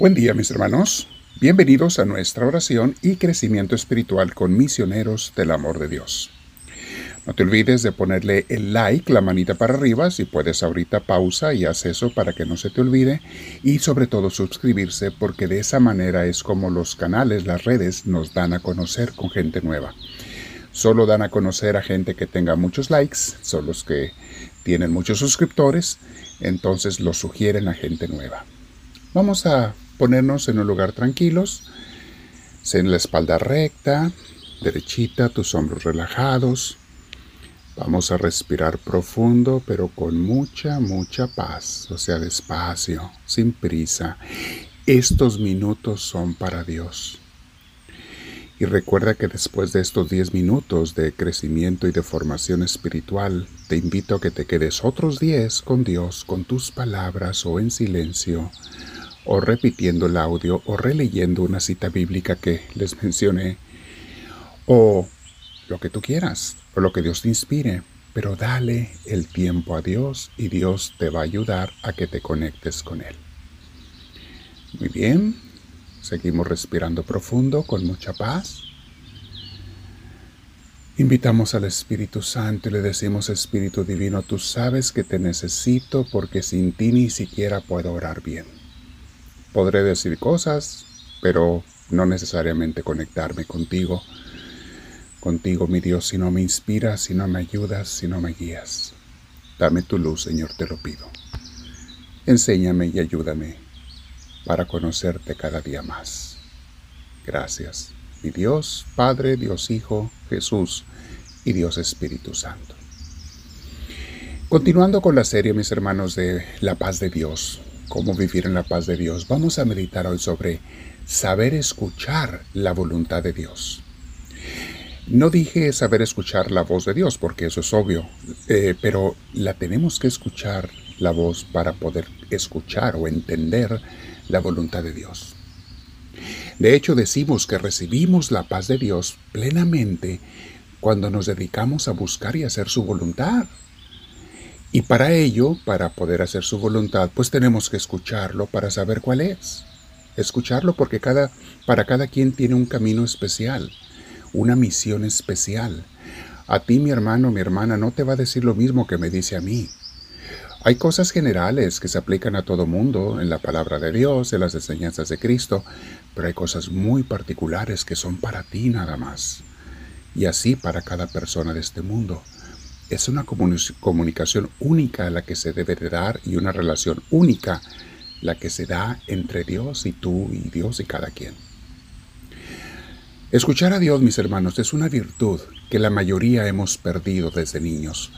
Buen día mis hermanos, bienvenidos a nuestra oración y crecimiento espiritual con misioneros del amor de Dios. No te olvides de ponerle el like, la manita para arriba, si puedes ahorita pausa y haz eso para que no se te olvide y sobre todo suscribirse porque de esa manera es como los canales, las redes nos dan a conocer con gente nueva. Solo dan a conocer a gente que tenga muchos likes, son los que tienen muchos suscriptores, entonces los sugieren a gente nueva. Vamos a ponernos en un lugar tranquilos, en la espalda recta, derechita, tus hombros relajados. Vamos a respirar profundo, pero con mucha, mucha paz, o sea, despacio, sin prisa. Estos minutos son para Dios. Y recuerda que después de estos 10 minutos de crecimiento y de formación espiritual, te invito a que te quedes otros 10 con Dios, con tus palabras o en silencio, o repitiendo el audio o releyendo una cita bíblica que les mencioné o lo que tú quieras o lo que Dios te inspire, pero dale el tiempo a Dios y Dios te va a ayudar a que te conectes con Él. Muy bien, seguimos respirando profundo con mucha paz. Invitamos al Espíritu Santo y le decimos, Espíritu Divino, tú sabes que te necesito porque sin ti ni siquiera puedo orar bien. Podré decir cosas, pero no necesariamente conectarme contigo. Contigo, mi Dios, si no me inspiras, si no me ayudas, si no me guías. Dame tu luz, Señor, te lo pido. Enséñame y ayúdame para conocerte cada día más. Gracias, mi Dios, Padre, Dios Hijo, Jesús y Dios Espíritu Santo. Continuando con la serie, mis hermanos, de la paz de Dios, cómo vivir en la paz de Dios, vamos a meditar hoy sobre saber escuchar la voluntad de Dios. No dije saber escuchar la voz de Dios, porque eso es obvio, eh, pero la tenemos que escuchar la voz para poder escuchar o entender la voluntad de Dios. De hecho, decimos que recibimos la paz de Dios plenamente cuando nos dedicamos a buscar y hacer su voluntad. Y para ello, para poder hacer su voluntad, pues tenemos que escucharlo para saber cuál es. Escucharlo porque cada, para cada quien tiene un camino especial, una misión especial. A ti, mi hermano, mi hermana, no te va a decir lo mismo que me dice a mí. Hay cosas generales que se aplican a todo mundo en la palabra de Dios, en las enseñanzas de Cristo, pero hay cosas muy particulares que son para ti nada más. Y así para cada persona de este mundo es una comunicación única la que se debe de dar y una relación única la que se da entre Dios y tú y Dios y cada quien. Escuchar a Dios, mis hermanos, es una virtud que la mayoría hemos perdido desde niños,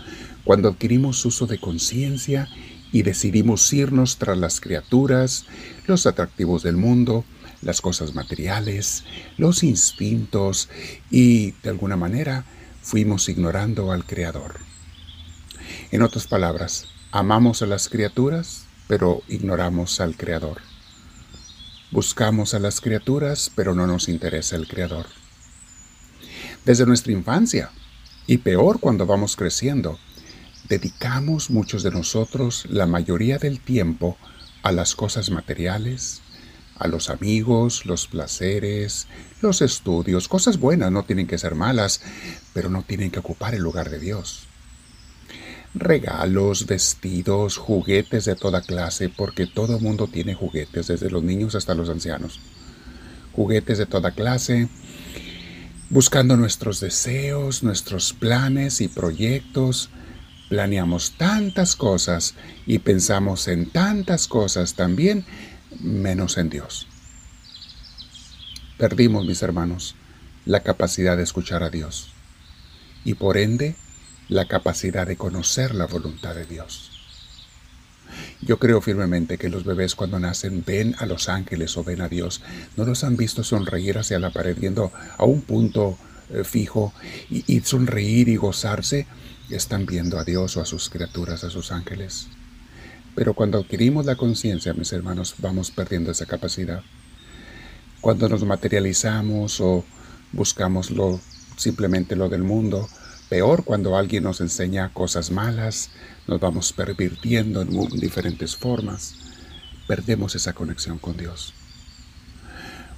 cuando adquirimos uso de conciencia y decidimos irnos tras las criaturas, los atractivos del mundo, las cosas materiales, los instintos y, de alguna manera, fuimos ignorando al Creador. En otras palabras, amamos a las criaturas, pero ignoramos al Creador. Buscamos a las criaturas, pero no nos interesa el Creador. Desde nuestra infancia, y peor cuando vamos creciendo, dedicamos muchos de nosotros la mayoría del tiempo a las cosas materiales, a los amigos, los placeres, los estudios, cosas buenas, no tienen que ser malas, pero no tienen que ocupar el lugar de Dios. Regalos, vestidos, juguetes de toda clase, porque todo mundo tiene juguetes, desde los niños hasta los ancianos. Juguetes de toda clase, buscando nuestros deseos, nuestros planes y proyectos, planeamos tantas cosas y pensamos en tantas cosas también menos en Dios. Perdimos, mis hermanos, la capacidad de escuchar a Dios y por ende la capacidad de conocer la voluntad de Dios. Yo creo firmemente que los bebés cuando nacen ven a los ángeles o ven a Dios. No los han visto sonreír hacia la pared viendo a un punto eh, fijo y, y sonreír y gozarse. Están viendo a Dios o a sus criaturas, a sus ángeles. Pero cuando adquirimos la conciencia, mis hermanos, vamos perdiendo esa capacidad. Cuando nos materializamos o buscamos lo, simplemente lo del mundo, peor cuando alguien nos enseña cosas malas, nos vamos pervirtiendo en diferentes formas, perdemos esa conexión con Dios.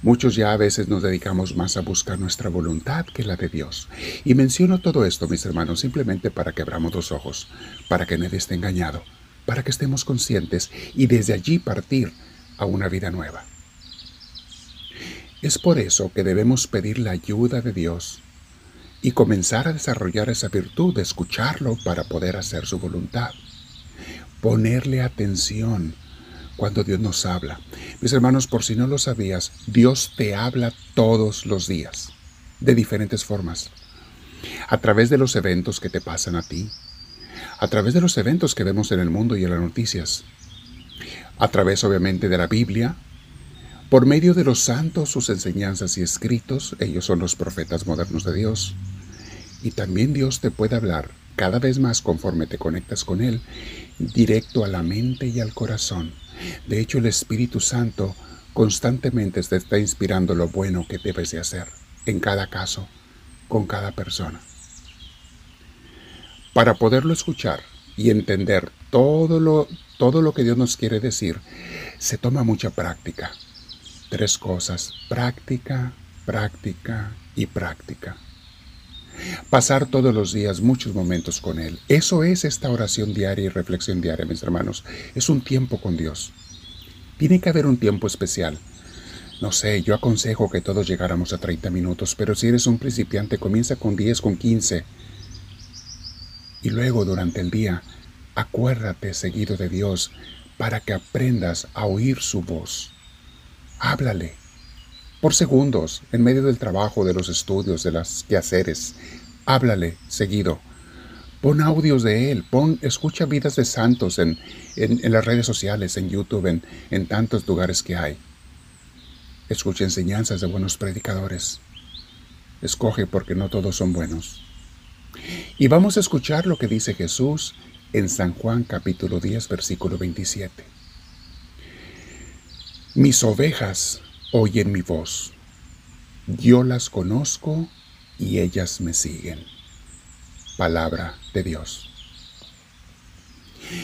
Muchos ya a veces nos dedicamos más a buscar nuestra voluntad que la de Dios. Y menciono todo esto, mis hermanos, simplemente para que abramos los ojos, para que nadie esté engañado, para que estemos conscientes y desde allí partir a una vida nueva. Es por eso que debemos pedir la ayuda de Dios y comenzar a desarrollar esa virtud de escucharlo para poder hacer su voluntad. Ponerle atención cuando Dios nos habla. Mis hermanos, por si no lo sabías, Dios te habla todos los días, de diferentes formas. A través de los eventos que te pasan a ti, a través de los eventos que vemos en el mundo y en las noticias, a través obviamente de la Biblia, por medio de los santos, sus enseñanzas y escritos, ellos son los profetas modernos de Dios. Y también Dios te puede hablar cada vez más conforme te conectas con Él, directo a la mente y al corazón de hecho, el Espíritu Santo constantemente te está inspirando lo bueno que debes de hacer, en cada caso, con cada persona. Para poderlo escuchar y entender todo lo, todo lo que Dios nos quiere decir, se toma mucha práctica. Tres cosas, práctica, práctica y práctica. Pasar todos los días muchos momentos con Él. Eso es esta oración diaria y reflexión diaria, mis hermanos. Es un tiempo con Dios. Tiene que haber un tiempo especial. No sé, yo aconsejo que todos llegáramos a 30 minutos, pero si eres un principiante, comienza con 10, con 15. Y luego durante el día, acuérdate seguido de Dios para que aprendas a oír su voz. Háblale, por segundos, en medio del trabajo, de los estudios, de las quehaceres. Háblale seguido. Pon audios de él, pon, escucha vidas de santos en, en, las redes sociales, en YouTube, en, en tantos lugares que hay. Escucha enseñanzas de buenos predicadores. Escoge porque no todos son buenos. Y vamos a escuchar lo que dice Jesús en San Juan capítulo 10 versículo 27. Mis ovejas oyen mi voz. Yo las conozco y ellas me siguen. Palabra de Dios.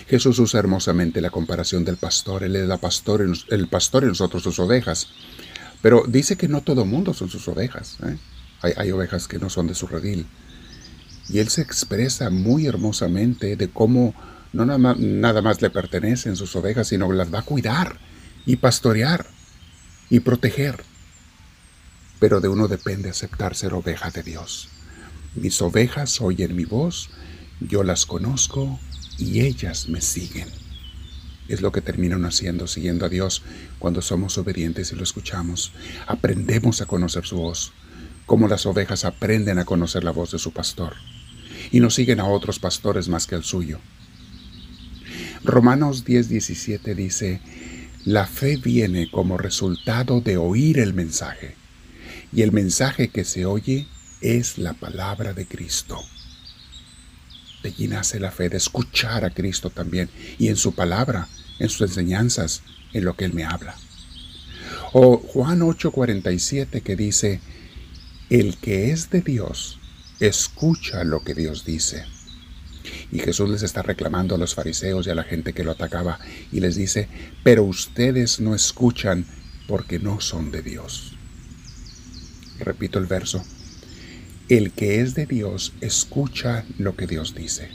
Jesús usa hermosamente la comparación del pastor. Él es la pastor, el pastor y nosotros sus ovejas. Pero dice que no todo mundo son sus ovejas. ¿eh? Hay, hay, ovejas que no son de su redil. Y él se expresa muy hermosamente de cómo no nada más, le pertenecen sus ovejas, sino que las va a cuidar y pastorear y proteger. Pero de uno depende aceptar ser oveja de Dios. Mis ovejas oyen mi voz, yo las conozco y ellas me siguen. Es lo que terminan haciendo, siguiendo a Dios cuando somos obedientes y lo escuchamos. Aprendemos a conocer su voz, como las ovejas aprenden a conocer la voz de su pastor, y no siguen a otros pastores más que al suyo. Romanos 10:17 dice, la fe viene como resultado de oír el mensaje, y el mensaje que se oye es la palabra de Cristo. De allí nace la fe de escuchar a Cristo también, y en su palabra, en sus enseñanzas, en lo que Él me habla. O Juan 8:47 que dice, el que es de Dios, escucha lo que Dios dice. Y Jesús les está reclamando a los fariseos y a la gente que lo atacaba y les dice, pero ustedes no escuchan porque no son de Dios. Repito el verso. El que es de Dios escucha lo que Dios dice,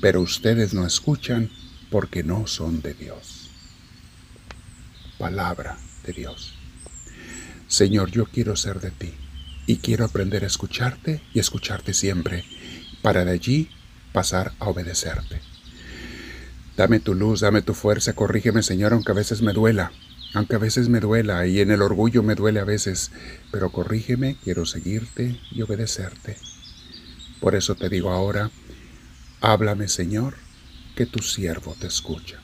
pero ustedes no escuchan porque no son de Dios. Palabra de Dios. Señor, yo quiero ser de ti y quiero aprender a escucharte y escucharte siempre, para de allí pasar a obedecerte. Dame tu luz, dame tu fuerza, corrígeme Señor, aunque a veces me duela, aunque a veces me duela y en el orgullo me duele a veces, pero corrígeme, quiero seguirte y obedecerte. Por eso te digo ahora, háblame Señor, que tu siervo te escucha.